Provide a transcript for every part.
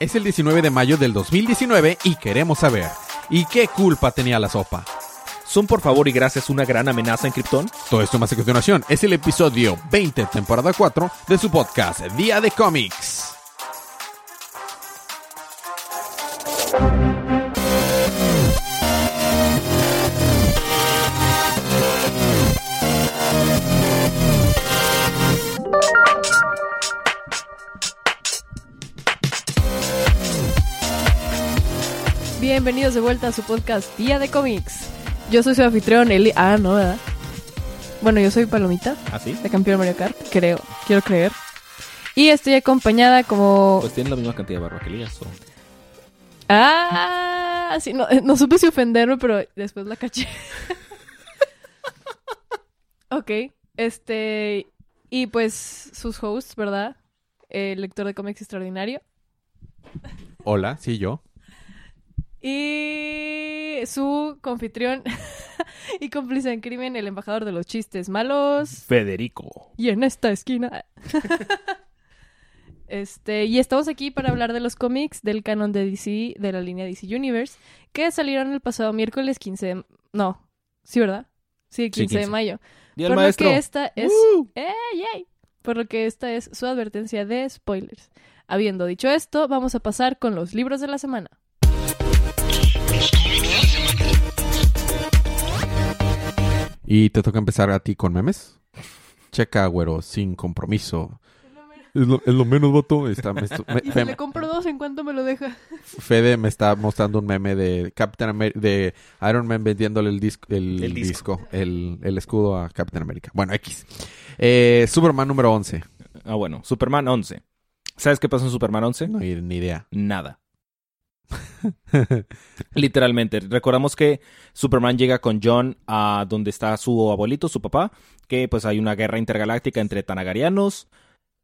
Es el 19 de mayo del 2019 y queremos saber, ¿y qué culpa tenía la sopa? ¿Son por favor y gracias una gran amenaza en Krypton? Todo esto más a continuación es el episodio 20, temporada 4 de su podcast Día de Cómics. Bienvenidos de vuelta a su podcast Día de Cómics. Yo soy su anfitrión, Eli. Ah, no, ¿verdad? Bueno, yo soy Palomita, ¿Así? de campeón Mario Kart, creo, quiero creer. Y estoy acompañada como... Pues tienen la misma cantidad de barba que Elías. o- Ah, sí, no, no supe si ofenderme, pero después la caché. ok, este... Y pues sus hosts, ¿verdad? El lector de cómics extraordinario. Hola, sí, yo. Y su confitrión y cómplice en crimen, el embajador de los chistes malos. Federico. Y en esta esquina. este, y estamos aquí para hablar de los cómics del canon de DC, de la línea DC Universe, que salieron el pasado miércoles 15 de... No, sí, ¿verdad? Sí, 15, de 15. mayo. Día Por lo maestro. que esta es... ¡Uh! Por lo que esta es su advertencia de spoilers. Habiendo dicho esto, vamos a pasar con los libros de la semana. ¿Y te toca empezar a ti con memes? Checa, güero, sin compromiso. Es lo, es lo menos, voto. Está, me estu- me- Y si me- le compro dos, ¿en cuánto me lo deja? Fede me está mostrando un meme de Captain Amer- de Iron Man vendiéndole el, disco el, El disco, disco. el, el escudo a Captain America. Bueno, X. Eh, Superman número 11. Ah, bueno. Superman 11. ¿Sabes qué pasó en Superman 11? No hay ni idea. Nada. Literalmente. Recordamos que Superman llega con John a donde está su abuelito, su papá, que pues hay una guerra intergaláctica entre Tanagarianos,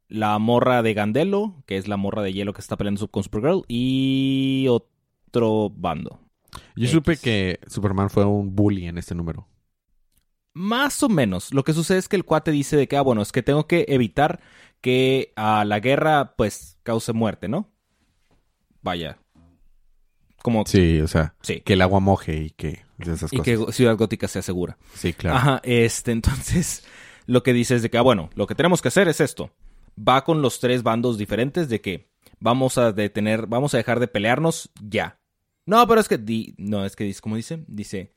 la morra de Gandelo, que es la morra de hielo que está peleando con Supergirl, y otro bando. Yo X. supe que Superman fue un bully en este número. Más o menos. Lo que sucede es que el cuate dice de que, ah, bueno, es que tengo que evitar que a la guerra, pues, cause muerte, ¿no? Vaya. Como... Sí, o sea, Sí. que el agua moje y que esas Y cosas. que Ciudad Gótica sea segura. Sí, claro. Ajá, este, entonces, lo que dice es de que, ah, bueno, lo que tenemos que hacer es esto. Va con los tres bandos diferentes de que vamos a detener, vamos a dejar de pelearnos ya. No, pero es que, di, no, es que dice, ¿cómo dice? Dice,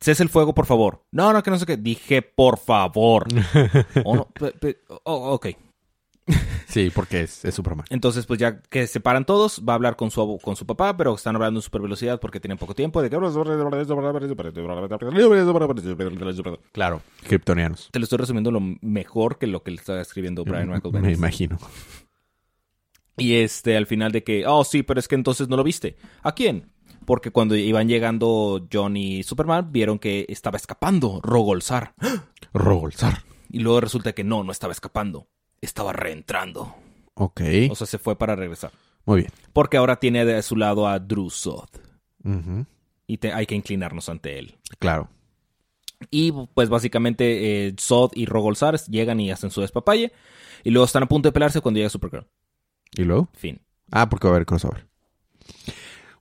cese el fuego, por favor. No, no, que no sé qué. Dije, por favor. Oh, no, pe- pe- oh, ok. Sí, porque es, es Superman. Entonces, pues ya que se paran todos, va a hablar con su, con su papá, pero están hablando en super velocidad porque tienen poco tiempo. De que... Claro. Kryptonianos. Te lo estoy resumiendo lo mejor que lo que le está escribiendo Brian Michael Me imagino. Y este, al final de que, oh, sí, pero es que entonces no lo viste. ¿A quién? Porque cuando iban llegando John y Superman, vieron que estaba escapando Rogolzar. Rogolzar. Y luego resulta que no, no estaba escapando. Estaba reentrando. Ok. O sea, se fue para regresar. Muy bien. Porque ahora tiene de su lado a Drusod. Ujú. Y te- hay que inclinarnos ante él. Claro. Y pues básicamente eh, Zod y Rogolzar llegan y hacen su despapalle. Y luego están a punto de pelearse cuando llega Supergirl. ¿Y luego? Fin. Ah, porque va a haber crossover.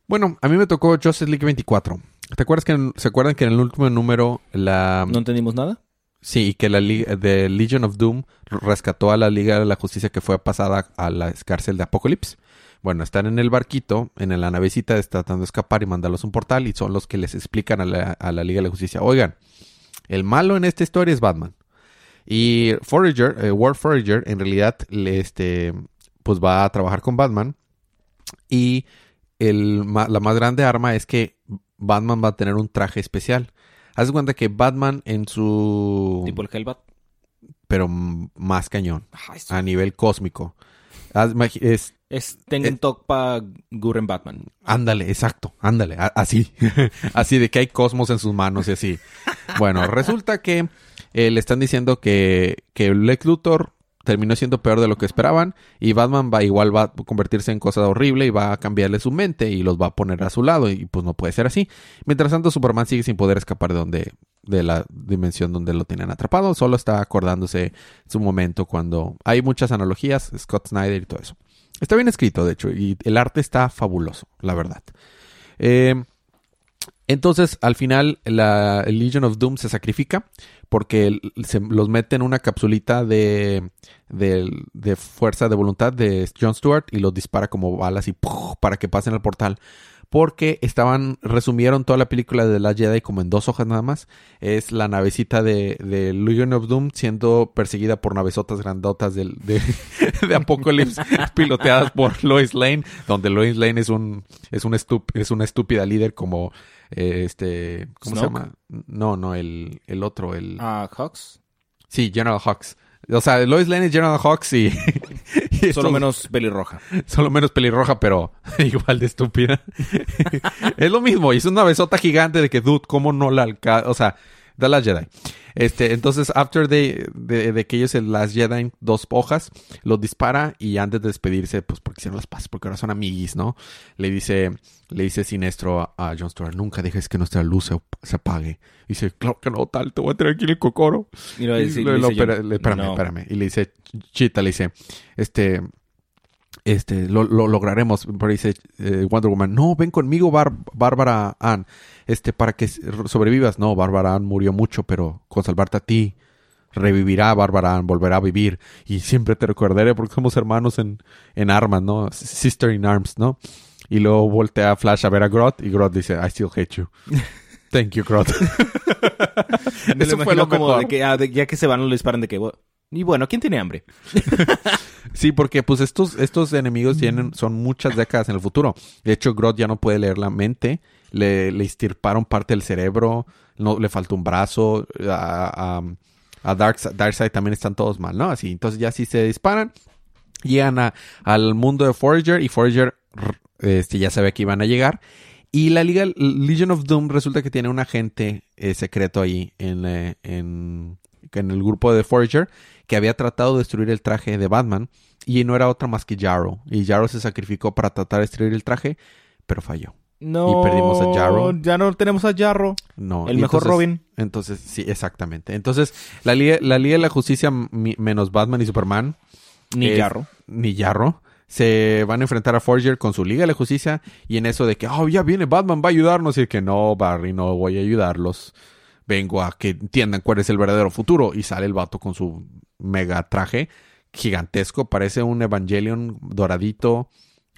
Bueno, a mí me tocó Justice League 24. ¿Te acuerdas que en- se acuerdan que en el último número la ¿No entendimos nada? Sí que la liga de Legion of Doom rescató a la Liga de la Justicia que fue pasada a la cárcel de Apocalypse? Bueno, están en el barquito, en la navecita, tratando de escapar y mandarlos un portal y son los que les explican a la, Liga de la Justicia, oigan, el malo en esta historia es Batman. Y Forager, eh, War Forager, en realidad, este, pues va a trabajar con Batman. Y la más grande arma es que Batman va a tener un traje especial. Haz de cuenta que Batman en su... Tipo el Hellbat. Pero más cañón. Eso- A nivel cósmico. Haz- es, Es Tengen. Tokpa Guren Batman. ándale, exacto, ándale, así. así de que hay cosmos en sus manos y así. Bueno, resulta que eh, le están diciendo que, que Lex Luthor terminó siendo peor de lo que esperaban y Batman va igual va a convertirse en cosa horrible y va a cambiarle su mente y los va a poner a su lado y pues no puede ser así. Mientras tanto Superman sigue sin poder escapar de donde de la dimensión donde lo tenían atrapado, solo está acordándose su momento cuando hay muchas analogías, Scott Snyder y todo eso. Está bien escrito, de hecho, y el arte está fabuloso, la verdad. Eh, entonces, al final, la Legion of Doom se sacrifica porque se los mete en una capsulita de, de, de fuerza de voluntad de Jon Stewart y los dispara como balas y para que pasen al portal. Porque estaban, resumieron toda la película de la Jedi como en dos hojas nada más. Es la navecita de, de Legion of Doom siendo perseguida por navesotas grandotas de, de Apocalypse piloteadas por Lois Lane, donde Lois Lane es un, es un es una estúpida líder como eh, este, ¿cómo se llama? No, no, el, el otro, el... Ah, Hawks. Sí, General Hawks. O sea, Lois Lane es General Hawks y... y Solo menos pelirroja. Solo menos pelirroja, pero igual de estúpida. es lo mismo, y es una besota gigante de que, dude, ¿cómo no la alcanza? O sea, da la Jedi. Este, entonces, after de, de, de que ellos en las Jedi, dos hojas, los dispara y antes de despedirse, pues porque hicieron las paces, porque ahora son amiguis, ¿no? Le dice, le dice Sinestro a, a John Stewart, nunca dejes que nuestra luz se, se apague. Y dice, claro que no, tal, te voy a tener aquí en el cocoro. Y lo Y dice- lo- le dice le- espérame, no. espérame. Y le dice, Chita, le dice, este, este, lo, lo lograremos. Pero dice eh, Wonder Woman, no, ven conmigo, Bar- Bárbara Ann, este, para que sobrevivas. No, Bárbara Ann murió mucho, pero con salvarte a ti, revivirá Bárbara Ann, volverá a vivir. Y siempre te recordaré porque somos hermanos en, en armas, ¿no? Sister in arms, ¿no? Y luego voltea Flash a ver a Groth y Groth dice, I still hate you. Thank you, Groth. Eso fue lo como mejor. de que ah, de- ya que se van, lo disparan de que... "Bueno, Y bueno, ¿quién tiene hambre? Sí, porque pues estos, estos enemigos tienen, son muchas décadas en el futuro. De hecho, Groth ya no puede leer la mente. Le, le extirparon parte del cerebro. No, le falta un brazo. A, a, a Darkseid, también están todos mal, ¿no? Así, entonces ya si se disparan. Llegan a- al mundo de Forager y Forager este, ya sabe que iban a llegar. Y la Liga Legion of Doom resulta que tiene un agente eh, secreto ahí en, eh, en, en el grupo de Forager que había tratado de destruir el traje de Batman y no era otra más que Jarrow. Y Jarrow se sacrificó para tratar de destruir el traje, pero falló. No. Y perdimos a Jarro. Ya no tenemos a Jarro. No. El mejor entonces- Robin. Entonces, sí, exactamente. Entonces, la Liga, la Liga de la Justicia mi- menos Batman y Superman, Ni Es- Jarro. ni Jarro, se van a enfrentar a Forger con su Liga de la Justicia y en eso de que, oh, ya viene Batman, va a ayudarnos y que no, Barry, no voy a ayudarlos. Vengo a que entiendan cuál es el verdadero futuro. Y sale el vato con su mega traje gigantesco, parece un Evangelion doradito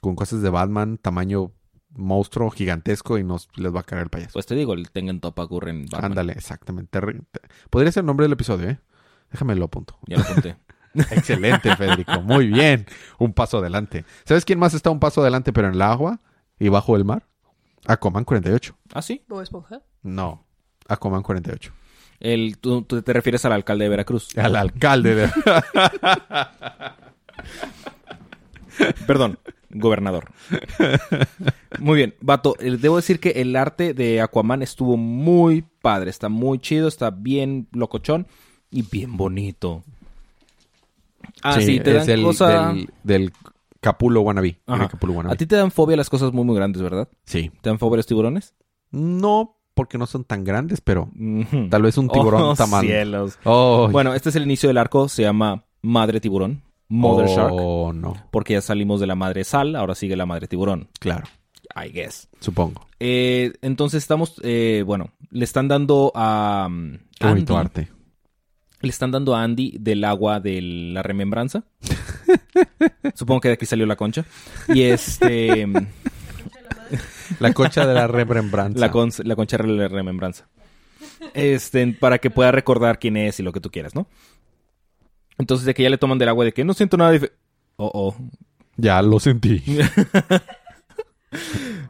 con cosas de Batman, tamaño monstruo gigantesco y nos les va a caer el payaso. Pues te digo, el Tengen Topa ocurre en Batman. Ándale, exactamente. Podría ser el nombre del episodio, ¿eh? Déjame lo apunto. Ya lo apunté. Excelente, Federico. Muy bien. Un paso adelante. ¿Sabes quién más está un paso adelante pero en el agua y bajo el mar? Aquaman 48. ¿Ah, sí? ¿Bob Esponja? No. Aquaman 48. El, tú, tú te refieres al alcalde de Veracruz. Al alcalde de... Perdón, gobernador. Muy bien, Vato, eh, debo decir que el arte de Aquaman estuvo muy padre. Está muy chido, está bien locochón y bien bonito. Ah, sí, te es dan el, cosa... del, del Capulo wannabe. Capulo wannabe. A ti te dan fobia las cosas muy, muy grandes, ¿verdad? Sí. ¿Te dan fobia los tiburones? No porque no son tan grandes, pero tal vez un tiburón Oh, tamaño. cielos. Oh, Bueno, este es el inicio del arco. Se llama Madre Tiburón. Mother Shark. Oh, no. Porque ya salimos de la madre sal, ahora sigue la madre tiburón. Claro. I guess. Supongo. Eh, entonces estamos, eh, bueno, le están dando a um, Qué bonito Andy- arte. le están dando a Andy del agua de la remembranza. Supongo que de aquí salió la concha. Y este, La concha de la remembranza. la, con- la concha de la remembranza. Este, para que pueda recordar quién es y lo que tú quieras, ¿no? Entonces de que ya le toman del agua de que no siento nada diferente. Oh, oh. Ya lo sentí.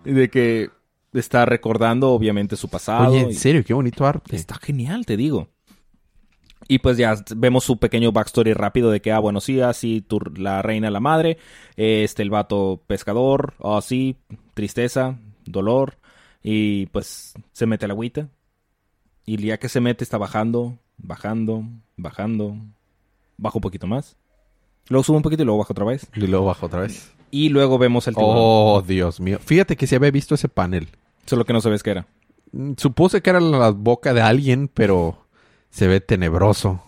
Y de que está recordando obviamente su pasado. Oye, en y- serio, qué bonito arte. Está genial, te digo. Y pues ya vemos su pequeño backstory rápido de que, ah, bueno, sí, así tu, la reina, la madre, este, el vato pescador, oh, sí, tristeza, dolor, y pues se mete a la agüita. Y ya que se mete está bajando, bajando, bajando, baja un poquito más. Luego sube un poquito y luego baja otra vez. Y luego bajo otra vez. Y luego vemos el tiburón. Oh, Dios mío. Fíjate que se había visto ese panel. Solo que no sabes qué era. Mm, Supuse que era la boca de alguien, pero se ve tenebroso.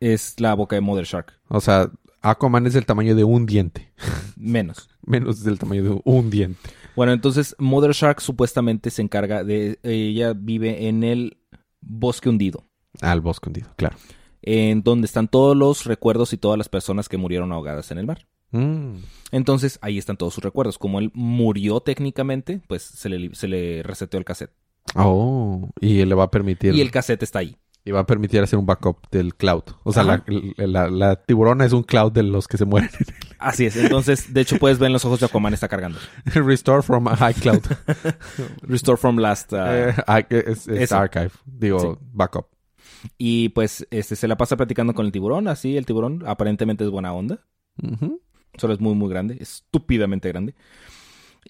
Es la boca de Mother Shark. O sea, Aquaman es del tamaño de un diente. Menos. Menos del tamaño de un diente. Bueno, entonces Mother Shark supuestamente se encarga de... Ella vive en el bosque hundido. Al bosque hundido, claro. En donde están todos los recuerdos y todas las personas que murieron ahogadas en el mar. Mm. Entonces ahí están todos sus recuerdos. Como él murió técnicamente, pues se le, se le reseteó el cassette. Oh, y le va a permitir. Y el cassette está ahí. Y va a permitir hacer un backup del cloud. O sea, la, la- la tiburona es un cloud de los que se mueren. Así es. Entonces, de hecho, puedes ver en los ojos de Aquaman está cargando. Restore from a high cloud. Restore from last. uh, Eh, ah, es, archive. Digo, Sí. backup. Y pues este se la pasa platicando con el tiburón. Así, el tiburón aparentemente es buena onda. Solo es muy, muy grande. Estúpidamente grande.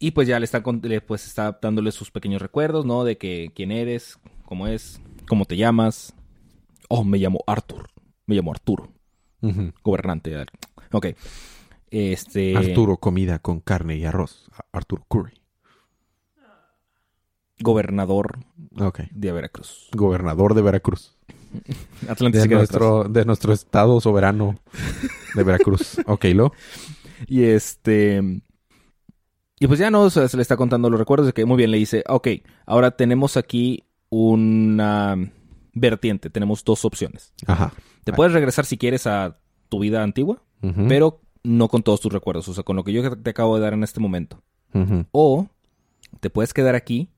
Y pues ya le está, con- le, pues está dándole sus pequeños recuerdos, ¿no? De que quién eres, cómo es, cómo te llamas. Oh, me llamo Arthur. Me llamo Arturo. Gobernante. Ok. Este. Arturo, comida con carne y arroz. Arturo Curry. Gobernador Ok. de Veracruz. Gobernador de Veracruz. Atlante De nuestro, de nuestro estado soberano de Veracruz. ok, lo. Y este. Y pues ya no, o sea, se le está contando los recuerdos de que muy bien le dice, ok, ahora tenemos aquí una vertiente, tenemos dos opciones. Ajá. Te puedes regresar si quieres a tu vida antigua, pero no con todos tus recuerdos, o sea, con lo que yo te acabo de dar en este momento. O te puedes quedar aquí,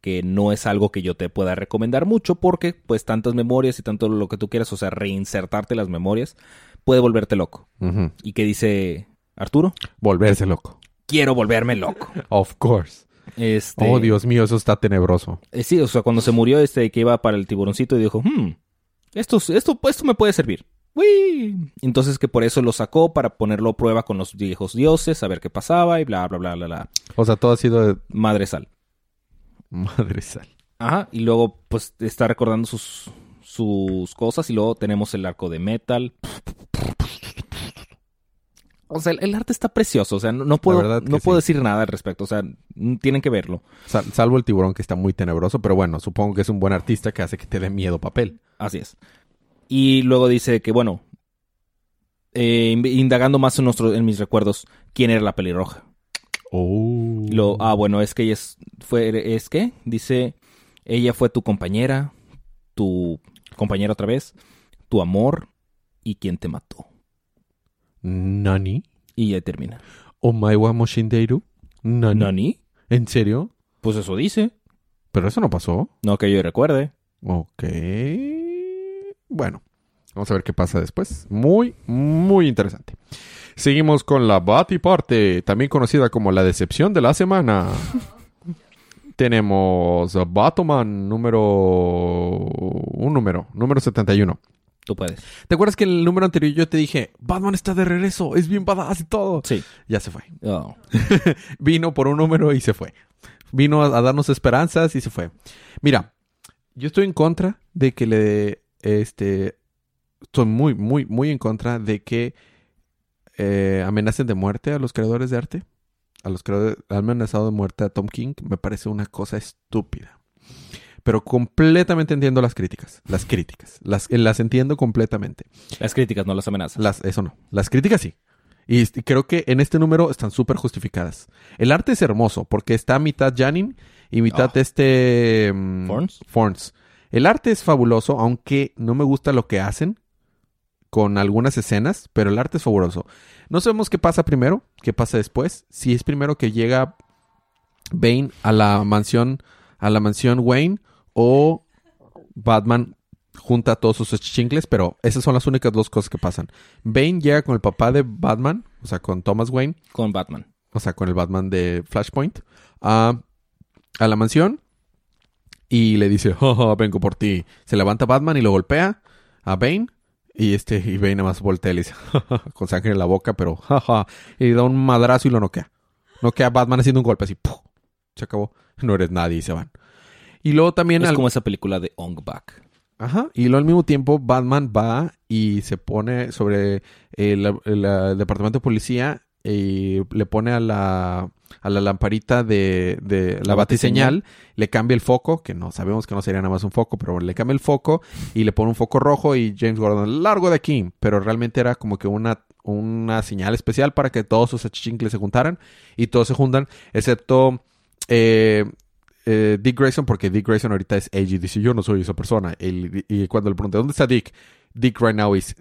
que no es algo que yo te pueda recomendar mucho porque pues tantas memorias y tanto lo que tú quieras, o sea, reinsertarte las memorias, puede volverte loco. ¿Y qué dice Arturo? Volverse loco. Quiero volverme loco. Of course. Este, Oh, Dios mío, eso está tenebroso. eh, sí, o sea, cuando se murió este que iba para el tiburoncito y dijo, hmm, esto, esto, esto me puede servir. ¡Uy! Entonces que por eso lo sacó para ponerlo a prueba con los viejos dioses, a ver qué pasaba y bla, bla, bla, bla, bla. O sea, todo ha sido de Madre sal. madre sal. Ajá, y luego pues está recordando sus, sus cosas y luego tenemos el arco de metal. O sea, el, el arte está precioso, o sea, no, no puedo, no puedo sí. decir nada al respecto, o sea, tienen que verlo. Sal- salvo el tiburón que está muy tenebroso, pero bueno, supongo que es un buen artista que hace que te dé miedo papel. Así es. Y luego dice que, bueno, eh, in- indagando más en, nuestro, en mis recuerdos, ¿quién era la pelirroja? Oh. Lo, ah, bueno, es que ella es, fue, es que, dice, ella fue tu compañera, tu compañera otra vez, tu amor y quien te mató. Nani. Y ya termina. Omaiwa Moshindeiru. Nani. ¿Nani? ¿En serio? Pues eso dice. Pero eso no pasó. No que yo recuerde. Ok. Bueno, vamos a ver qué pasa después. Muy, muy interesante. Seguimos con la Batiparte, también conocida como la decepción de la semana. Tenemos Batman número... Un número, número 71. Tú puedes. ¿Te acuerdas que en el número anterior yo te dije, Batman está de regreso, es bien badass y todo? Sí. Ya se fue. Oh. Vino por un número y se fue. Vino a, a darnos esperanzas y se fue. Mira, yo estoy en contra de que le... Este... Estoy muy, muy, muy en contra de que eh, amenacen de muerte a los creadores de arte. A los creadores... Han amenazado de muerte a Tom King. Me parece una cosa estúpida. Pero completamente entiendo las críticas. Las críticas. Las, las entiendo completamente. Las críticas, no las amenazas. Las, eso no. Las críticas sí. Y creo que en este número están súper justificadas. El arte es hermoso porque está mitad Janin y mitad Ah. este... mm, Forns. Forns. El arte es fabuloso, aunque no me gusta lo que hacen con algunas escenas, pero el arte es fabuloso. No sabemos qué pasa primero, qué pasa después. Si es primero que llega Bane a la mansión, a la mansión Wayne o Batman junta a todos sus chincles, pero esas son las únicas dos cosas que pasan. Bane llega con el papá de Batman, o sea, con Thomas Wayne, Con Batman. o sea, con el Batman de Flashpoint, a, a la mansión y le dice, "Ja, ja, vengo por ti. Se levanta Batman y lo golpea a Bane y este y Bane nada más voltea y le dice, con sangre en la boca, pero jaja, y da un madrazo y lo noquea. Noquea a Batman haciendo un golpe así, se acabó. No eres nadie y se van. Y luego también Es al- como esa película de Ong Bak. Ajá. Y luego al mismo tiempo Batman va y se pone sobre el, el, eh, departamento de policía y le pone a la, a la lamparita de, de la La batiseñal, le cambia el foco, que no sabemos que no sería nada más un foco, pero le cambia el foco y le pone un foco rojo y James Gordon, largo de aquí. Pero realmente era como que una, una señal especial para que todos sus achichincles se juntaran y todos se juntan, excepto eh, eh, Dick Grayson, porque Dick Grayson ahorita es AG. Dice, yo no soy esa persona. El- y cuando le pregunté, ¿dónde está Dick? Dick right now is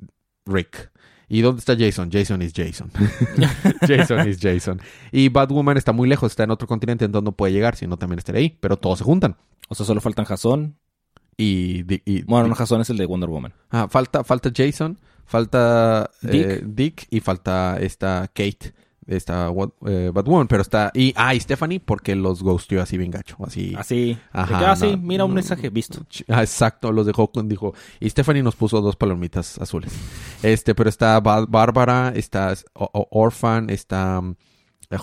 Rick. ¿Y dónde está Jason? Jason is Jason. Jason is Jason. Y Batwoman está muy lejos, está en otro continente, entonces no puede llegar, si no también estaría ahí. Pero todos se juntan. O sea, solo faltan Jason. Y, y- Bueno, no, Jason es el de Wonder Woman. Ah, falta, falta Jason, falta eh, Dick. Dick y falta esta Kate, esta Wat- eh, Batwoman, pero está... Y, ah, y Stephanie porque los ghostió así bien gacho, así... Así. Ajá, ah, no, mira un no, mensaje, visto. Ah, exacto, los dejó con, dijo, y Stephanie nos puso dos palomitas azules. Este, pero está Ba- Bárbara, está Orphan, está um,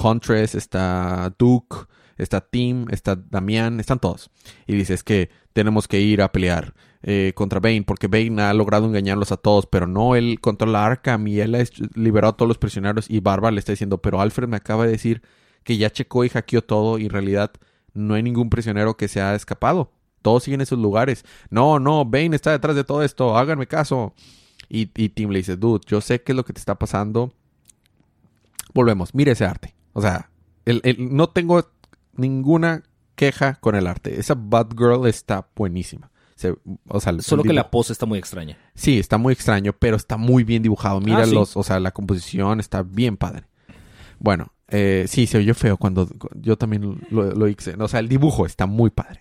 Huntress, está Duke, está Tim, está Damián, están todos. Y dice, es que tenemos que ir a pelear eh, contra Bane, porque Bane ha logrado engañarlos a todos, pero no, él controla Arkham y él ha liberado a todos los prisioneros y Bárbara le está diciendo, pero Alfred me acaba de decir que ya checó y hackeó todo y en realidad no hay ningún prisionero que se ha escapado. Todos siguen en sus lugares. No, no, Bane está detrás de todo esto. Háganme caso. Y, y Tim le dice, dude, yo sé qué es lo que te está pasando. Volvemos, mire ese arte. O sea, el- el- no tengo ninguna queja con el arte. Esa Batgirl está buenísima. Se- o sea, Solo que la pose está muy extraña. Sí, está muy extraño, pero está muy bien dibujado. Mira Ah, sí. los, o sea, la composición está bien padre. Bueno, eh, sí, se oyó feo cuando yo también lo, lo hice. O sea, el dibujo está muy padre.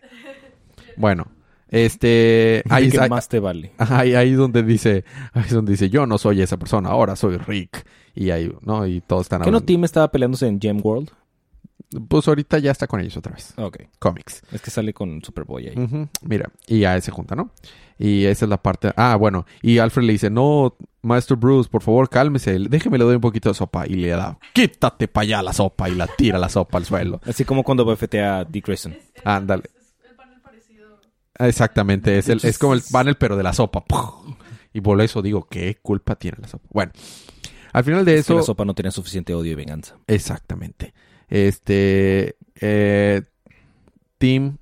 Bueno, este, ahí, ¿Qué ahí, más te vale? ahí, ahí donde dice, ahí es donde dice, yo no soy esa persona, ahora soy Rick. Y ahí, ¿no? Y todos están ¿Qué no hablando. Tim estaba peleándose en Gem World? Pues ahorita ya está con ellos otra vez. Ok. Cómics. Es que sale con Superboy ahí. Ujú, Mira, y ya se junta, ¿no? Y esa es la parte. Ah, bueno. Y Alfred le dice: No, Maestro Bruce, por favor, cálmese. Déjeme le doy un poquito de sopa. Y le da: Quítate para allá la sopa. Y la tira la sopa al suelo. Así como cuando bofetea a Dick Grayson. Ándale. Exactamente. Es, el- es como el panel, pero de la sopa. Y por eso digo: ¿Qué culpa tiene la sopa? Bueno, al final de Es que eso. la sopa no tenía suficiente odio y venganza. Exactamente. Este. Eh, Tim.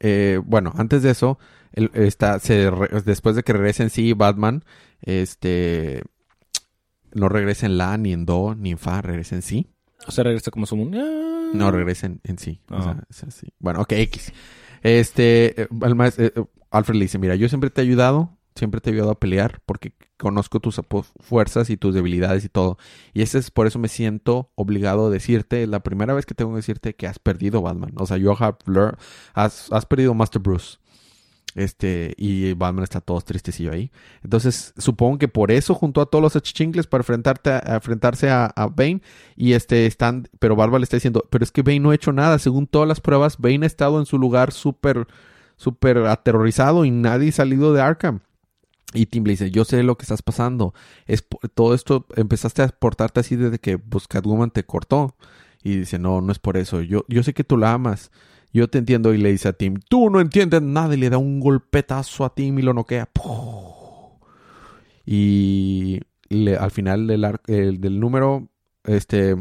eh, bueno, antes de eso. él está, se re- después de que regrese en sí Batman. Este. No regresa en la, ni en do, ni en fa. Regresa en sí. O sea, regresa como su mundo. Ah. No regresa en, en sí. O Ah. sea, es así. Bueno, ok, X. Este. el eh, eh, Alfred le dice: Mira, yo siempre te he ayudado. Siempre te he ayudado a pelear porque conozco tus fuerzas y tus debilidades y todo. Y ese es por eso me siento obligado a decirte, la primera vez que tengo que decirte que has perdido Batman. O sea, yo has, has perdido Master Bruce. Este, y Batman está todo tristecillo ahí. Entonces, supongo que por eso juntó a todos los achichincles para enfrentarte enfrentarse a, a Bane. Y este están, pero Bárbara le está diciendo, pero es que Bane no ha hecho nada. Según todas las pruebas, Bane ha estado en su lugar súper, súper aterrorizado y nadie ha salido de Arkham. Y Tim le dice, yo sé lo que estás pasando. Es todo esto, empezaste a portarte así desde que pues, Catwoman te cortó. Y dice, no, no es por eso. Yo, yo sé que tú la amas. Yo te entiendo. Y le dice a Tim, tú no entiendes nada. Y le da un golpetazo a Tim y lo noquea. Y al final del, número, este,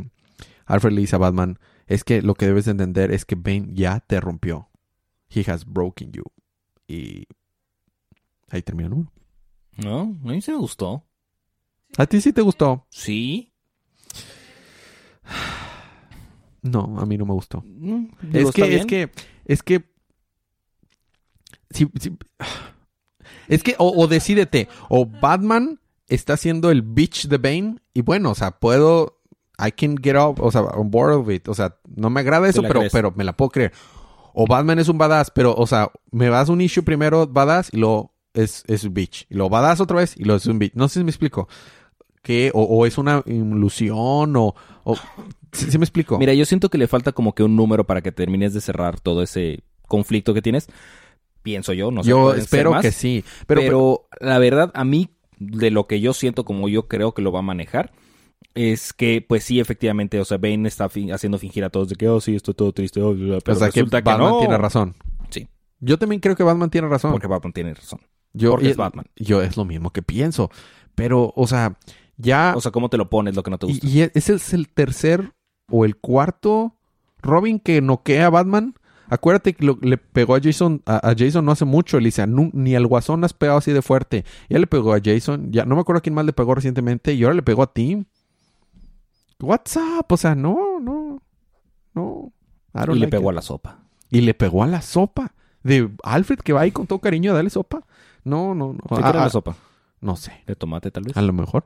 Alfred le dice a Batman, es que lo que debes de entender es que Bane ya te rompió. He has broken you. Y ahí termina el número. No, a mí sí me gustó. ¿A ti sí te gustó? Sí. No, a mí no me gustó. Digo, Es que, es que, es que, sí, sí. es que, o, o decídete, o Batman está siendo el bitch de Bane, y bueno, o sea, puedo, I can get up, o sea, on board of it, o sea, no me agrada eso, pero, crees. pero me la puedo creer. O Batman es un badass, pero, o sea, me das un issue primero badass y luego es, es un bitch. Y luego badass otra vez y luego es un bitch. No sé si me explico. Que, o, o es una ilusión, o, o ¿sí, sí me explico? Mira, yo siento que le falta como que un número para que termines de cerrar todo ese conflicto que tienes. Pienso yo, no sé. Yo espero más. que sí. Pero, Pero, la verdad, a mí, de lo que yo siento como yo creo que lo va a manejar, es que, pues sí, efectivamente, o sea, Bane está fin- haciendo fingir a todos de que, oh, sí, estoy todo triste, oh, pero o sea, resulta que, Batman no. tiene razón. Sí. Yo también creo que Batman tiene razón. Porque Batman tiene razón. Yo, porque es Batman. Yo es lo mismo que pienso. Pero, o sea, ya... O sea, ¿cómo te lo pones lo que no te gusta? y, y ese es el tercer o el cuarto Robin que noquea a Batman. Acuérdate que lo- le pegó a Jason, a, a Jason no hace mucho, Elisa. Ni al Guasón has pegado así de fuerte. Ya le pegó a Jason, ya no me acuerdo a quién más le pegó recientemente, y ahora le pegó a Tim. What's up? O sea, no, no, no. Y le like pegó it. a la sopa. Y le pegó a la sopa. De Alfred que va ahí con todo cariño a darle sopa. No, no, no. ¿Qué era la sopa? no sé. ¿De tomate, tal vez? A lo mejor.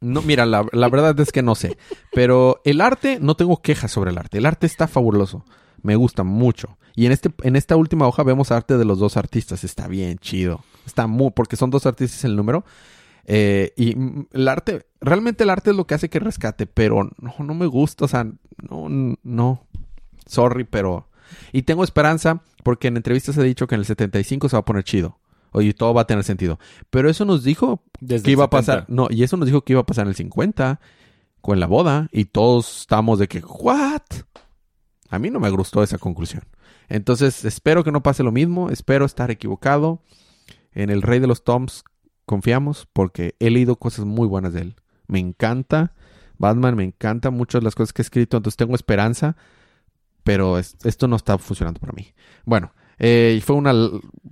No, mira, la, la verdad es que no sé. Pero el arte, no tengo quejas sobre el arte. El arte está fabuloso. Me gusta mucho. Y en, este, en esta última hoja vemos arte de los dos artistas. Está bien chido. Está muy... Porque son dos artistas el número. Eh, y mm, el arte... Realmente el arte es lo que hace que rescate. Pero no, no me gusta. O sea, no, no. Sorry, pero... Y tengo esperanza porque en entrevistas he dicho que en el 75 se va a poner chido. Oye, todo va a tener sentido. Pero eso nos dijo Desde que iba a 70. pasar. No, y eso nos dijo que iba a pasar en el 50 con la boda y todos estamos de que what? A mí no me gustó esa conclusión. Entonces, espero que no pase lo mismo, espero estar equivocado. En el Rey de los Toms confiamos porque he leído cosas muy buenas de él. Me encanta Batman, me encanta muchas de las cosas que ha escrito, entonces tengo esperanza, pero es- esto no está funcionando para mí. Bueno, eh, y fue una...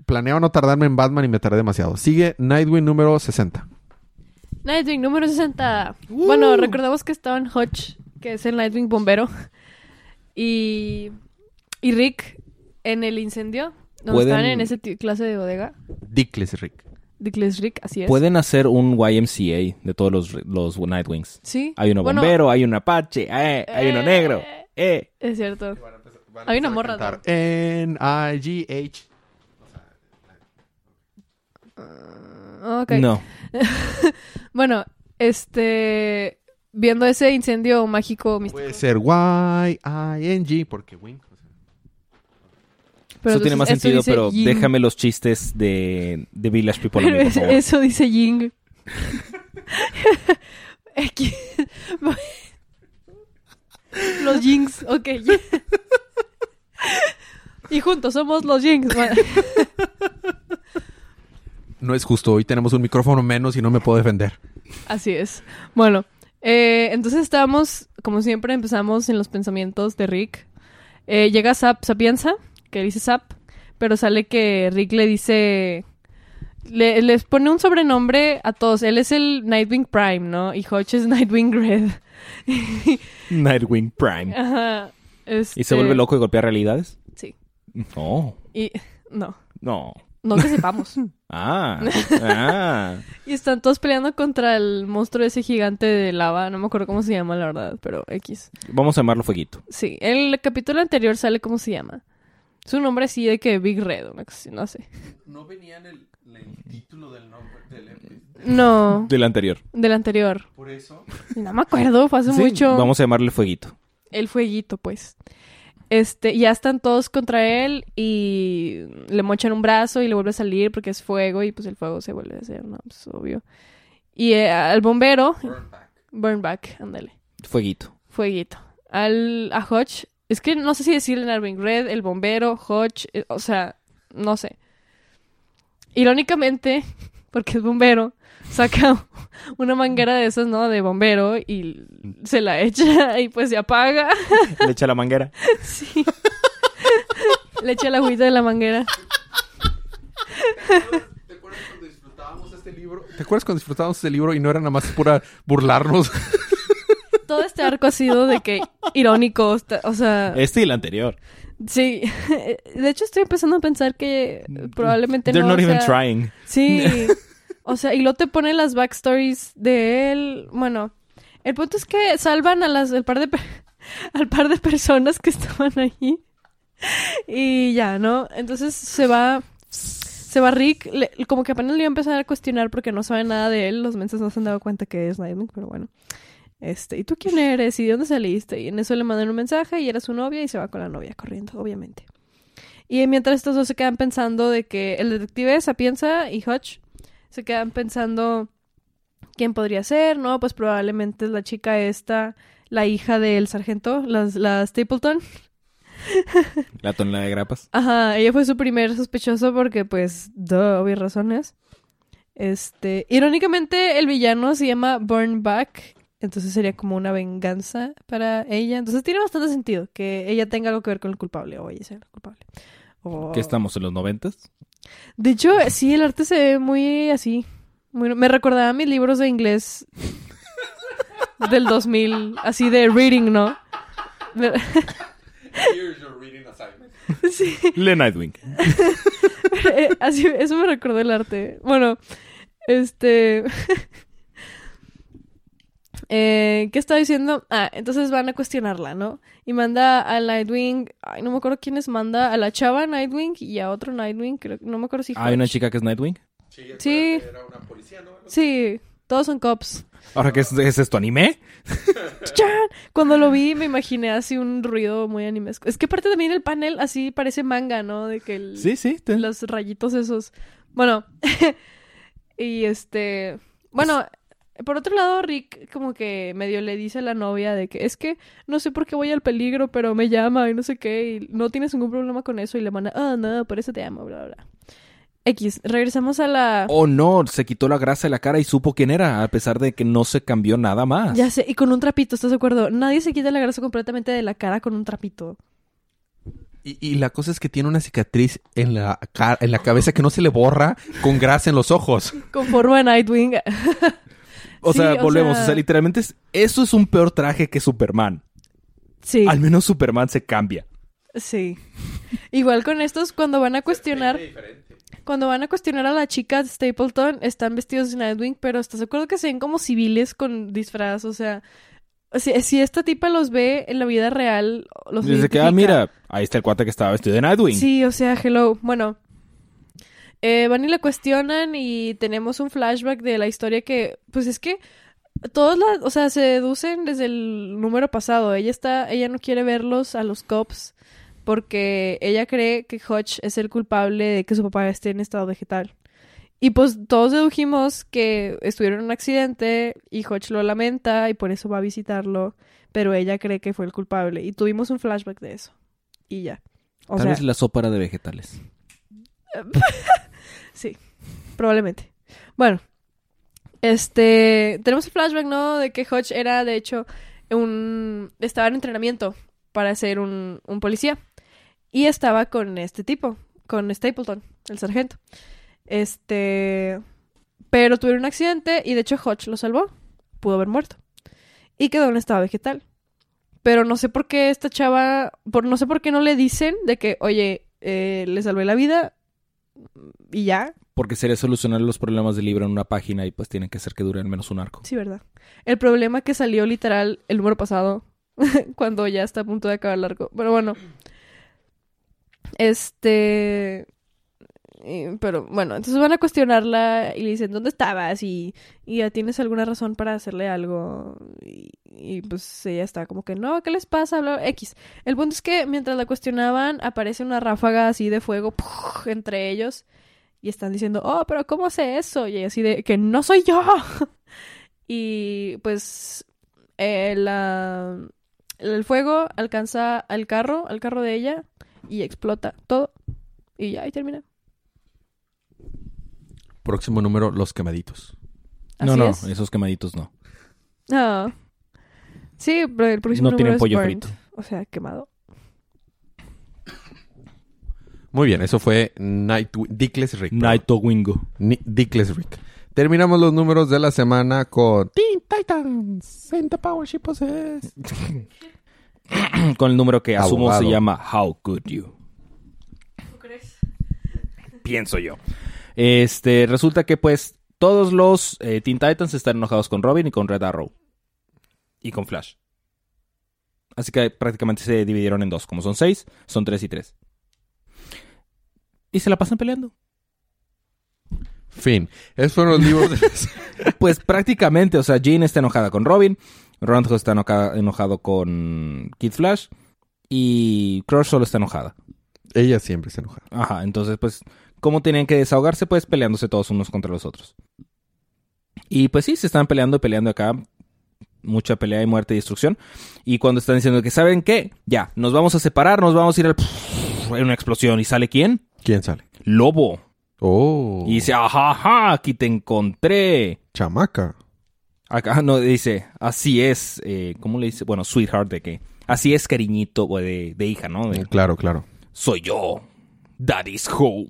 Planeaba no tardarme en Batman y me tardé demasiado. Sigue Nightwing número 60. Nightwing número 60. Bueno, recordamos que estaban Hodge, que es el Nightwing bombero, y, y Rick en el incendio, donde Pueden- estaban en esa clase de bodega. Dickless Rick. Dickles Rick, así es. Pueden hacer un YMCA de todos los, los Nightwings. Sí. Hay uno Bueno, bombero, hay un apache, eh, hay uno eh, negro. Eh. Es cierto. Hay una morra, ¿no? N-I-G-H. Ok. No. Bueno, este. Viendo ese incendio mágico místico. Puede ser Y-I-N-G porque Wing. Pero eso tiene más eso sentido, pero Ying. déjame los chistes de, de Village People a Pero mí, por favor. eso dice Ying. Los Yings, ok. y juntos somos los Yings. No es justo, hoy tenemos un micrófono menos y no me puedo defender. Así es. Bueno, eh, entonces estamos, como siempre, empezamos en los pensamientos de Rick. Eh, llega Sap, Sapienza, que dice Sap, pero sale que Rick le dice... Le, les pone un sobrenombre a todos. Él es el Nightwing Prime, ¿no? Y Hodge es Nightwing Red. Nightwing Prime. Ajá. ¿Y se Este, vuelve loco de golpear realidades? Sí. No. Y... No. No. No que sepamos. Ah. Ah. y están todos peleando contra el monstruo ese gigante de lava. No me acuerdo cómo se llama, la verdad, pero X. Vamos a llamarlo Fueguito. Sí, el capítulo anterior sale cómo se llama. Su nombre así de que Big Red, una cosa así, no sé. No venía en el, título del nombre No, Del anterior. del anterior. Por eso. No me acuerdo, fue hace Sí, mucho. Vamos a llamarle Fueguito. El fueguito, pues. Este, ya están todos contra él y le mochan un brazo y le vuelve a salir porque es fuego y pues el fuego se vuelve a hacer, ¿no? Pues obvio. Y eh, al bombero, Burnback, ándale. Fueguito. Fueguito. Al, a Hodge, es que no sé si decirle Narving Red, el bombero, Hodge, eh, o sea, no sé. Irónicamente, porque es bombero, saca una manguera de esas, ¿no? De bombero y se la echa y pues se apaga. Le echa la manguera. Sí. Le echa la agüita de la manguera. ¿Te acuerdas cuando disfrutábamos este libro? ¿Te acuerdas cuando disfrutábamos este libro y no era nada más pura burlarnos? Todo este arco ha sido de que irónico, o sea, Este y el anterior. sí. De hecho, estoy empezando a pensar que probablemente They're no not even sea- trying. Sí. O sea, y luego te ponen las backstories de él. Bueno, el punto es que salvan a las al par de al par de personas que estaban ahí. Y ya, ¿no? Entonces se va se va Rick, le- como que apenas le iba a empezar a cuestionar porque no sabe nada de él, los mensajes no se han dado cuenta que es Nightwing, pero bueno. Este, ¿y tú quién eres? ¿Y de dónde saliste? Y en eso le mandan un mensaje y era su novia y se va con la novia corriendo, obviamente. Y mientras estos dos se quedan pensando de que el detective Sapienza y Hodge se quedan pensando quién podría ser, ¿no? Pues probablemente es la chica esta, la hija del sargento, las, la Stapleton. La tonelada de grapas. Ajá, ella fue su primer sospechoso porque, pues, duh, obvias razones. Este, irónicamente, el villano se llama Burnback Entonces sería como una venganza para ella. Entonces tiene bastante sentido que ella tenga algo que ver con el culpable o ella sea el culpable. O- ¿Qué estamos en los noventas? De hecho, sí, el arte se ve muy así. Muy- me recordaba a mis libros de inglés del 2000, así de reading, ¿no? Me- sí, Le Nightwing. eh, así, eso me recordó el arte. Bueno, este... Eh, ¿Qué estaba diciendo? Ah, entonces van a cuestionarla, ¿no? Y manda a Nightwing, ay, no me acuerdo quiénes manda, a la chava Nightwing y a otro Nightwing, creo, no me acuerdo si ¿Hay una chica que es Nightwing? Sí. Sí, todos son cops. ¿Ahora qué es, es esto? ¿Anime? Cuando lo vi me imaginé así un ruido muy animesco. Es que aparte también el panel así parece manga, ¿no? De que el- Sí, sí. te- los rayitos esos. Bueno, y este, bueno, por otro lado Rick como que medio le dice a la novia de que es que no sé por qué voy al peligro, pero me llama y no sé qué, y no tienes ningún problema con eso y le manda, ah, no, por eso te amo, bla, bla. bla. X, regresamos a la... Oh, no. Se quitó la grasa de la cara y supo quién era, a pesar de que no se cambió nada más. Ya sé, y con un trapito, ¿estás de acuerdo? Nadie se quita la grasa completamente de la cara con un trapito. Y, y la cosa es que tiene una cicatriz en la, en la cabeza que no se le borra con grasa en los ojos. Con forma de Nightwing. O Sí, sea, o volvemos. sea- O sea, literalmente es- eso es un peor traje que Superman. Sí, Al menos Superman se cambia. sí. Igual con estos, cuando van a cuestionar... Cuando van a cuestionar a la chica de Stapleton, están vestidos de Nightwing, pero ¿estás de acuerdo que se ven como civiles con disfraz? O sea, si, si esta tipa los ve en la vida real, los Desde que, ah, mira, ahí está el cuate que estaba vestido de Nightwing. Sí, o sea, hello. Bueno, eh, van y la cuestionan y tenemos un flashback de la historia que, pues es que todos la, o sea, se deducen desde el número pasado. Ella está, ella no quiere verlos a los cops porque ella cree que Hodge es el culpable de que su papá esté en estado vegetal. Y pues todos dedujimos que estuvieron en un accidente y Hodge lo lamenta y por eso va a visitarlo, pero ella cree que fue el culpable. Y tuvimos un flashback de eso. Y ya. O Tal sea, vez la sopa era de vegetales. Sí, probablemente. Bueno, este, tenemos el flashback, ¿no? De que Hodge era, de hecho, un, estaba en entrenamiento para ser un, un policía. Y estaba con este tipo, con Stapleton, el sargento. Este, pero tuvieron un accidente y de hecho Hodge lo salvó. Pudo haber muerto. Y quedó en estado vegetal. Pero no sé por qué esta chava, por, no sé por qué no le dicen de que, oye, eh, le salvé la vida y ya, Porque sería solucionar los problemas del libro en una página y pues tienen que hacer que dure al menos un arco. Sí, ¿verdad? El problema que salió literal el número pasado, cuando ya está a punto de acabar el arco. Pero bueno. Este... y- pero bueno, entonces van a cuestionarla y le dicen, ¿dónde estabas? Y, ya tienes alguna razón para hacerle algo. Y, pues ella está como que, no, ¿qué les pasa? Bla, X. El punto es que mientras la cuestionaban, aparece una ráfaga así de fuego entre ellos. Y están diciendo, oh, pero ¿cómo sé eso? Y ella así de, que no soy yo. Y pues eh, la- el fuego alcanza al carro, al carro de ella, y explota todo. Y ya, ahí termina. Próximo número, Los Quemaditos. no, Así no, es. esos quemaditos no. Ah. Sí, pero el próximo No tienen número es pollo frito. O sea, quemado. Muy bien, eso fue Night Dickless Rick. perdón. Nightwingo. Ni- Dickless Rick. Terminamos los números de la semana con Teen Titans and the Power She Possess. Con el número que asumo Abogado. se llama How Could You. ¿Tú crees? Pienso yo. Este, resulta que pues todos los eh, Teen Titans están enojados con Robin y con Red Arrow. Y con Flash. Así que prácticamente se dividieron en dos. Como son seis, son tres y tres. Y se la pasan peleando. Fin. Esos fueron los libros de Pues prácticamente, o sea, Jean está enojada con Robin, Roundhouse está enojado con Kid Flash y Crush solo está enojada. Ella siempre se enoja. Ajá, entonces pues, ¿cómo tenían que desahogarse? Pues peleándose todos unos contra los otros. Y pues sí, se están peleando y peleando acá. Mucha pelea y muerte y destrucción. Y cuando están diciendo que, ¿saben qué? Ya, nos vamos a separar, nos vamos a ir al... En una explosión. ¿Y sale quién? ¿Quién sale? Lobo. Oh. Y dice, ajá, ajá, aquí te encontré. Chamaca. Acá no dice, así es, eh, ¿cómo le dice? Bueno, sweetheart de que, así es cariñito de, de hija, ¿no? De, Claro, claro. Soy yo, daddy's home.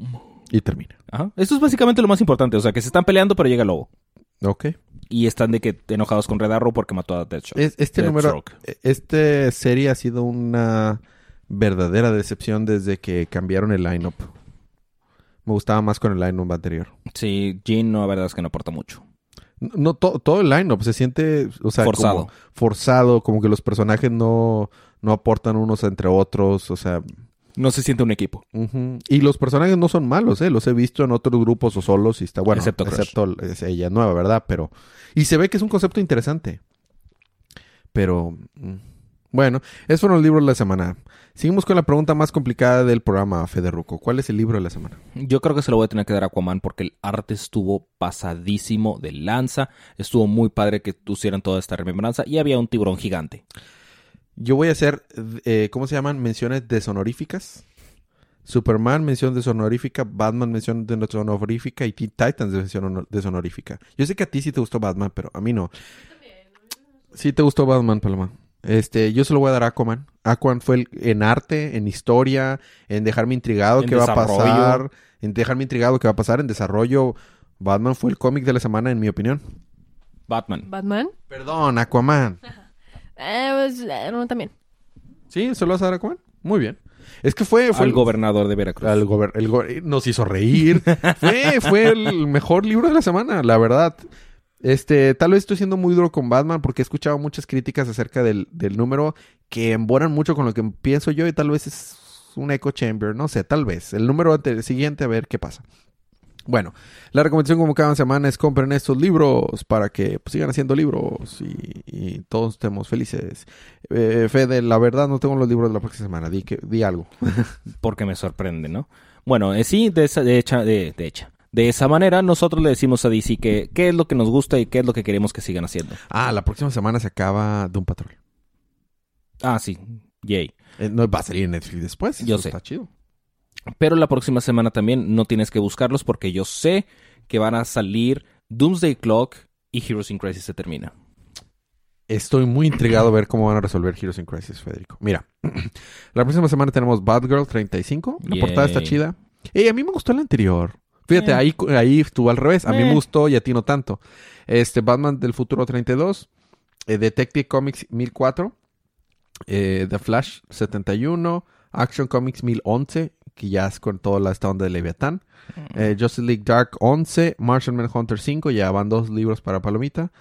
Y termina. Ajá. Esto es básicamente lo más importante, o sea, que se están peleando pero llega lobo. Ok. Y están de que enojados con Red Arrow porque mató a Deathstroke. Es- este número, Deathstroke. este serie ha sido una verdadera decepción desde que cambiaron el lineup. Me gustaba más con el lineup anterior. Sí, Jean, no, la verdad es que no aporta mucho. No, to- todo el lineup se siente, o sea, Forzado. como forzado, como que los personajes no, no aportan unos entre otros, o sea, No se siente un equipo. y los personajes no son malos, eh, los he visto en otros grupos o solos y está bueno, Excepto Crush. excepto es ella nueva, ¿verdad? Pero y se ve que es un concepto interesante. Pero mm, bueno, esos fueron los libros de la semana. Seguimos con la pregunta más complicada del programa, Federuco. ¿Cuál es el libro de la semana? Yo creo que se lo voy a tener que dar a Aquaman porque el arte estuvo pasadísimo de lanza. Estuvo muy padre que pusieran toda esta remembranza y había un tiburón gigante. Yo voy a hacer, eh, ¿cómo se llaman? Menciones deshonoríficas. Superman, mención deshonorífica. Batman, mención deshonorífica. Y Teen Titans, mención honor- deshonorífica. Yo sé que a ti sí te gustó Batman, pero a mí no. Sí te gustó Batman, Paloma. Este, yo se lo voy a dar a Aquaman. Aquaman fue el- en arte, en historia, en dejarme intrigado En qué va a pasar. En dejarme intrigado qué va a pasar en desarrollo. Batman fue el cómic de la semana, en mi opinión. Batman. Batman. Perdón, Aquaman. Eh, pues, eh, no, también. ¿Sí? ¿Se lo vas a dar a Aquaman? Muy bien. Es que fue... fue Al el- gobernador de Veracruz. Al gober- el go- nos hizo reír. fue, fue el mejor libro de la semana, la verdad. Este, tal vez estoy siendo muy duro con Batman porque he escuchado muchas críticas acerca del, del número que embonan mucho con lo que pienso yo y tal vez es un echo chamber, no sé, tal vez. El número ante- siguiente a ver qué pasa. Bueno, la recomendación como cada semana es compren estos libros para que pues, sigan haciendo libros y, y todos estemos felices. Eh, Fede, la verdad no tengo los libros de la próxima semana, di, que, di algo. porque me sorprende, ¿no? Bueno, eh, sí, de esa, de hecha, de, de hecha. De esa manera, nosotros le decimos a DC que qué es lo que nos gusta y qué es lo que queremos que sigan haciendo. Ah, la próxima semana se acaba Doom Patrol. Ah, sí, yay. Eh, no va a salir en Netflix después. Yo eso sé. Está chido. Pero la próxima semana también no tienes que buscarlos porque yo sé que van a salir Doomsday Clock y Heroes in Crisis se termina. Estoy muy intrigado a ver cómo van a resolver Heroes in Crisis, Federico. Mira, la próxima semana tenemos Batgirl 35. La Yay. portada está chida. Ey, a mí me gustó la anterior. Fíjate, Eh. ahí, ahí estuvo al revés. A mí me Eh. gustó y a ti no tanto. Este, Batman del futuro 32. eh, Detective Comics 1004. eh, The Flash 71. Action Comics 1011. Que ya es con toda la esta onda de Leviatán. Eh, Justice League Dark 11, Martian Manhunter 5, ya van dos libros para Palomita.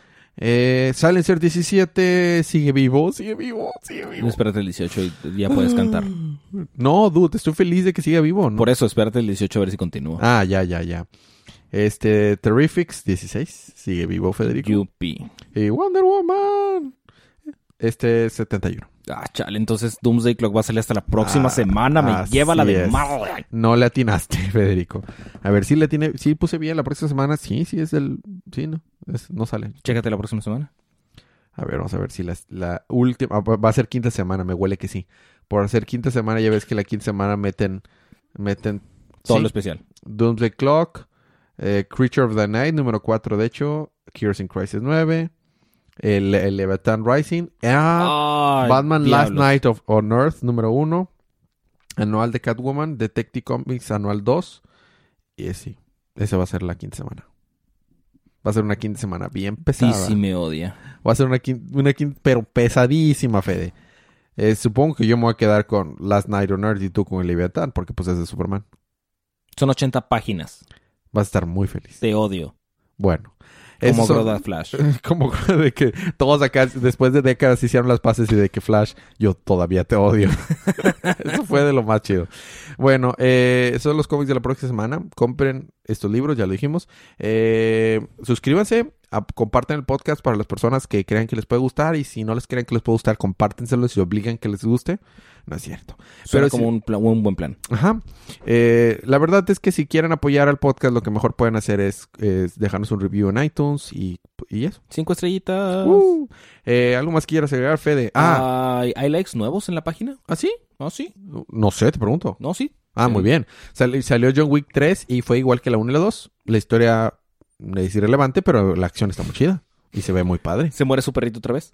Eh, Silencer 17, sigue vivo, sigue vivo, sigue vivo. Espérate el 18 y ya puedes cantar. No, dude, estoy feliz de que siga vivo. ¿no? Por eso, espérate el 18 a ver si continúa. Ah, ya, ya, ya. Este, Terrifics 16, sigue vivo, Federico. Yupi. Y Wonder Woman. Este, 71. Ah, chale, entonces Doomsday Clock va a salir hasta la próxima Ah, semana. Me lleva la de madre. No le atinaste, Federico. A ver si le tiene, sí puse bien la próxima semana. Sí, sí es el, sí, no, es- no sale. Chécate la próxima semana. A ver, vamos a ver si la, la última... Va a ser quinta semana, me huele que sí. Por hacer quinta semana, ya ves que la quinta semana meten... Meten... Todo sí, lo especial. Doomsday Clock, eh, Creature of the Night, número 4 de hecho, Cures in Crisis 9, el, el Leviathan Rising, ah, Ay, Batman Last. Night of, on Earth, número 1, anual de Catwoman, Detective Comics anual 2, y eh, sí, esa va a ser la quinta semana. Va a ser una quinta semana bien pesada. DC me odia. Va a ser una quinta, una quinta pero pesadísima, Fede. Eh, supongo que yo me voy a quedar con Last Night on Earth y tú con el Leviathan, porque pues es de Superman. Son 80 páginas. Vas a estar muy feliz. Te odio. Bueno. Como Groda Flash. como de que todos acá, después de décadas, hicieron las paces y de que Flash, yo todavía te odio. Eso fue de lo más chido. Bueno, eh, esos son los cómics de la próxima semana. Compren estos libros, ya lo dijimos. Eh, suscríbanse, a- compartan el podcast para las personas que crean que les puede gustar. Y si no les creen que les puede gustar, compártenselos y obligan que les guste. No es cierto. Suena Pero como un, plan- un buen plan. Ajá. Eh, la verdad es que si quieren apoyar al podcast, lo que mejor pueden hacer es, es dejarnos un review en iTunes y, y eso. Cinco estrellitas. Uh, eh, ¿Algo más que quieras agregar, Fede? Ah, ¿Hay, ¿Hay likes nuevos en la página? ¿ah, sí? ¿No, sí? No sé, te pregunto. ¿No, sí? Ah, Sí. muy bien. Sal- salió John Wick 3 y fue igual que la 1 y la 2. La historia es irrelevante, pero la acción está muy chida. Y se ve muy padre. ¿Se muere su perrito otra vez?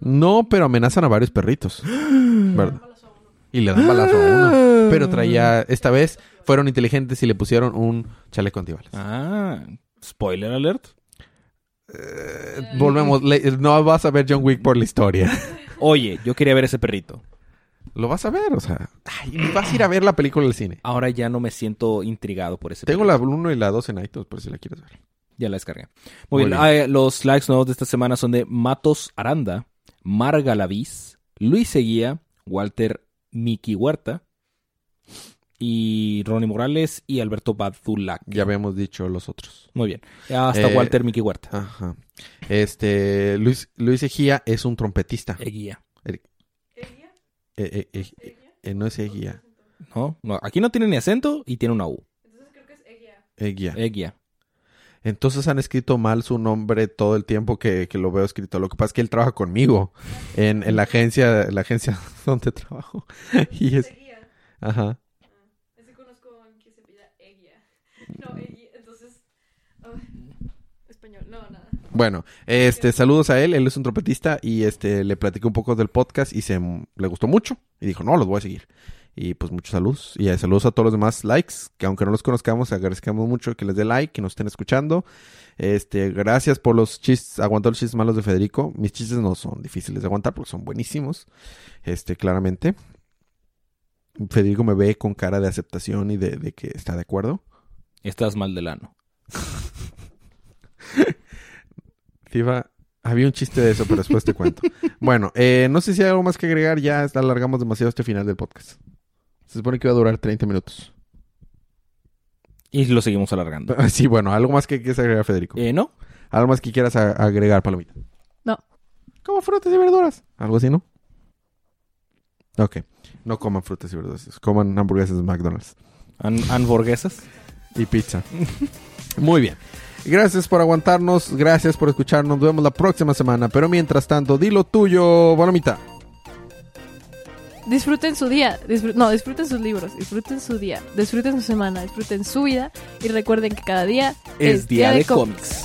No, pero amenazan a varios perritos. ¿Verdad? Y le dan balazo a uno. Pero traía, esta vez fueron inteligentes y le pusieron un chaleco antibalas. Ah, spoiler alert. Eh, volvemos, le- no vas a ver John Wick por la historia. Oye, yo quería ver ese perrito. Lo vas a ver, o sea. Ay, vas a ir a ver la película al cine. Ahora ya no me siento intrigado por ese Tengo perrito. la 1 y la 2 en iTunes, por si la quieres ver. Ya la descargué. Muy, Muy bien. Ah, los likes nuevos de esta semana son de Matos Aranda, Marga Lavis, Luis Seguía, Walter Miki Huerta y Ronnie Morales y Alberto Badulac. Ya habíamos dicho los otros. Muy bien. Hasta Eh, Walter Miki Huerta. Ajá. Este, Luis, Luis Ejía es un trompetista. Eguía. Eh, eh, eh, eh, no es Eguía. ¿No? no, aquí no tiene ni acento y tiene una U. Eguía. Eguía. Entonces han escrito mal su nombre todo el tiempo que, que lo veo escrito. Lo que pasa es que él trabaja conmigo en, en la agencia, la agencia donde trabajo. Y es, ajá. Ese conozco a alguien que se pida Eguia. No, entonces... español, no, nada. Bueno, este, saludos a él. Él es un trompetista y este, le platiqué un poco del podcast y se le gustó mucho. Y dijo, no, los voy a seguir. Y pues muchos saludos. Y eh, saludos a todos los demás likes, que aunque no los conozcamos, agradecemos mucho que les dé like, que nos estén escuchando. Este, gracias por los chistes, aguantó los chistes malos de Federico. Mis chistes no son difíciles de aguantar porque son buenísimos. Este, claramente. Federico me ve con cara de aceptación y de, de que está de acuerdo. Estás mal del ano. Fifa, había un chiste de eso, pero después te cuento. Bueno, eh, no sé si hay algo más que agregar. Ya alargamos demasiado este final del podcast. Se supone que iba a durar 30 minutos. Y lo seguimos alargando. Sí, bueno, algo más que quieras agregar, Federico. Eh, ¿No? Algo más que quieras agregar, Palomita. No. Como frutas y verduras. Algo así, ¿no? Ok. No coman frutas y verduras. Coman hamburguesas de McDonald's. ¿Han- ¿Hamburguesas? Y pizza. Muy bien. Gracias por aguantarnos. Gracias por escucharnos. Nos vemos la próxima semana. Pero mientras tanto, dilo tuyo, Palomita. Disfruten su día, disfr- no, disfruten sus libros, disfruten su día, disfruten su semana, disfruten su vida y recuerden que cada día Es día de cómics.